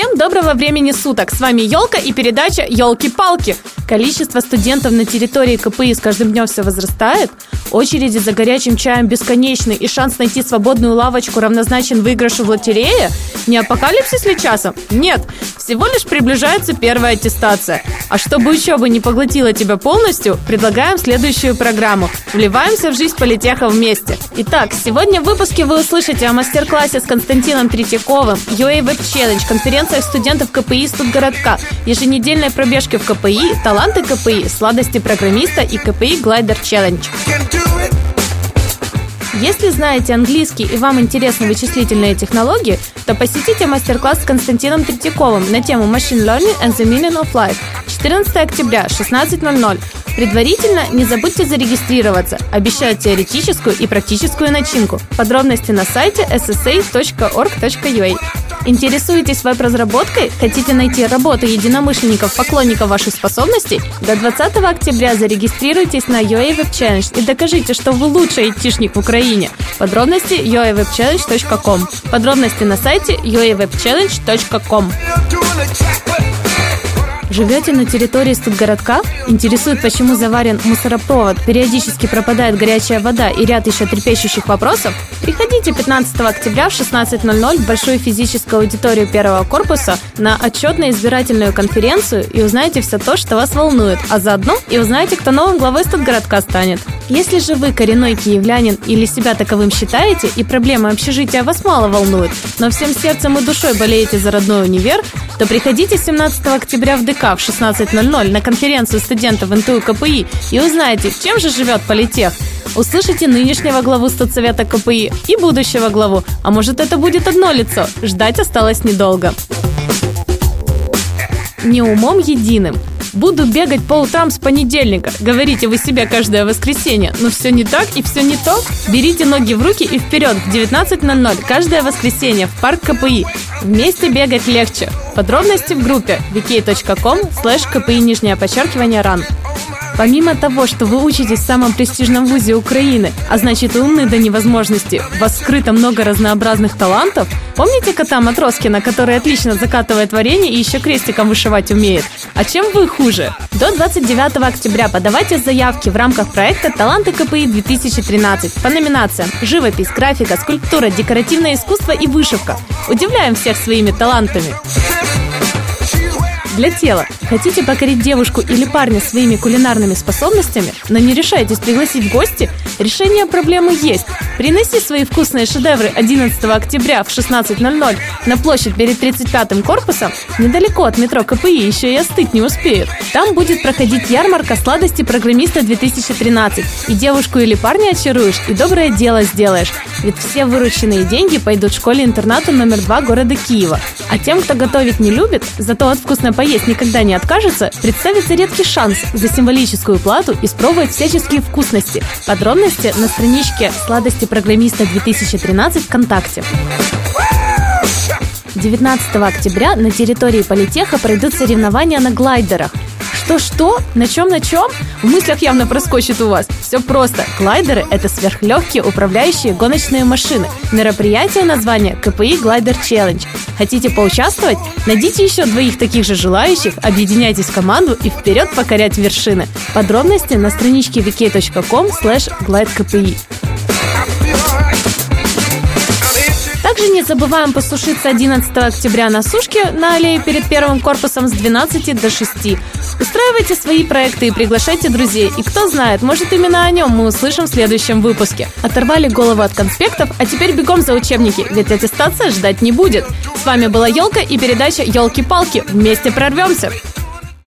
Всем доброго времени суток! С вами Елка и передача Елки-палки. Количество студентов на территории КПИ с каждым днем все возрастает. Очереди за горячим чаем бесконечны, и шанс найти свободную лавочку равнозначен выигрышу в лотерее? Не апокалипсис ли часом? Нет, всего лишь приближается первая аттестация. А чтобы учеба не поглотила тебя полностью, предлагаем следующую программу. Вливаемся в жизнь политеха вместе. Итак, сегодня в выпуске вы услышите о мастер-классе с Константином Третьяковым, UA Web Challenge, конференциях студентов КПИ Студгородка, еженедельной пробежке в КПИ, таланты КПИ, сладости программиста и КПИ Глайдер Челлендж. Если знаете английский и вам интересны вычислительные технологии, то посетите мастер-класс с Константином Третьяковым на тему Machine Learning and the Meaning of Life 14 октября, 16.00. Предварительно не забудьте зарегистрироваться. Обещают теоретическую и практическую начинку. Подробности на сайте ssa.org.ua. Интересуетесь веб-разработкой? Хотите найти работу единомышленников, поклонников ваших способностей? До 20 октября зарегистрируйтесь на UA Web Challenge и докажите, что вы лучший айтишник в Украине. Подробности uawebchallenge.com. Подробности на сайте uawebchallenge.com. Живете на территории студгородка? Интересует, почему заварен мусоропровод, периодически пропадает горячая вода и ряд еще трепещущих вопросов? Приходите 15 октября в 16.00 в большую физическую аудиторию первого корпуса на отчетно-избирательную конференцию и узнаете все то, что вас волнует, а заодно и узнаете, кто новым главой студгородка станет. Если же вы коренной киевлянин или себя таковым считаете и проблемы общежития вас мало волнуют, но всем сердцем и душой болеете за родной универ, то приходите 17 октября в ДК в 16.00 на конференцию студентов НТУ КПИ и узнаете, чем же живет политех. Услышите нынешнего главу студсовета КПИ и будущего главу, а может это будет одно лицо. Ждать осталось недолго. Не умом единым. Буду бегать по утрам с понедельника. Говорите вы себе каждое воскресенье. Но все не так и все не то. Берите ноги в руки и вперед в 19.00 каждое воскресенье в парк КПИ. Вместе бегать легче. Подробности в группе wiki.com slash kpi нижнее подчеркивание ран. Помимо того, что вы учитесь в самом престижном вузе Украины, а значит умны до невозможности, у вас скрыто много разнообразных талантов, помните кота Матроскина, который отлично закатывает варенье и еще крестиком вышивать умеет? А чем вы хуже? До 29 октября подавайте заявки в рамках проекта «Таланты КПИ-2013» по номинациям «Живопись, графика, скульптура, декоративное искусство и вышивка». Удивляем всех своими талантами. Для тела. Хотите покорить девушку или парня своими кулинарными способностями, но не решаетесь пригласить в гости? Решение проблемы есть. Приноси свои вкусные шедевры 11 октября в 16.00 на площадь перед 35-м корпусом, недалеко от метро КПИ, еще и остыть не успеют. Там будет проходить ярмарка сладости программиста 2013. И девушку или парня очаруешь, и доброе дело сделаешь. Ведь все вырученные деньги пойдут школе-интернату номер 2 города Киева. А тем, кто готовить не любит, зато от вкусной поесть никогда не откажется, представится редкий шанс за символическую плату испробовать всяческие вкусности. Подробности на страничке «Сладости программиста 2013» ВКонтакте. 19 октября на территории Политеха пройдут соревнования на глайдерах. Что-что? На чем на чем? В мыслях явно проскочит у вас. Все просто. Глайдеры – это сверхлегкие управляющие гоночные машины. Мероприятие название КПИ Глайдер Челлендж. Хотите поучаствовать? Найдите еще двоих таких же желающих, объединяйтесь в команду и вперед покорять вершины. Подробности на страничке wiki.com slash glidekpi. Также не забываем посушиться 11 октября на сушке на аллее перед первым корпусом с 12 до 6. Устраивайте свои проекты и приглашайте друзей. И кто знает, может именно о нем мы услышим в следующем выпуске. Оторвали голову от конспектов, а теперь бегом за учебники, ведь аттестация ждать не будет. С вами была Елка и передача «Елки-палки». Вместе прорвемся!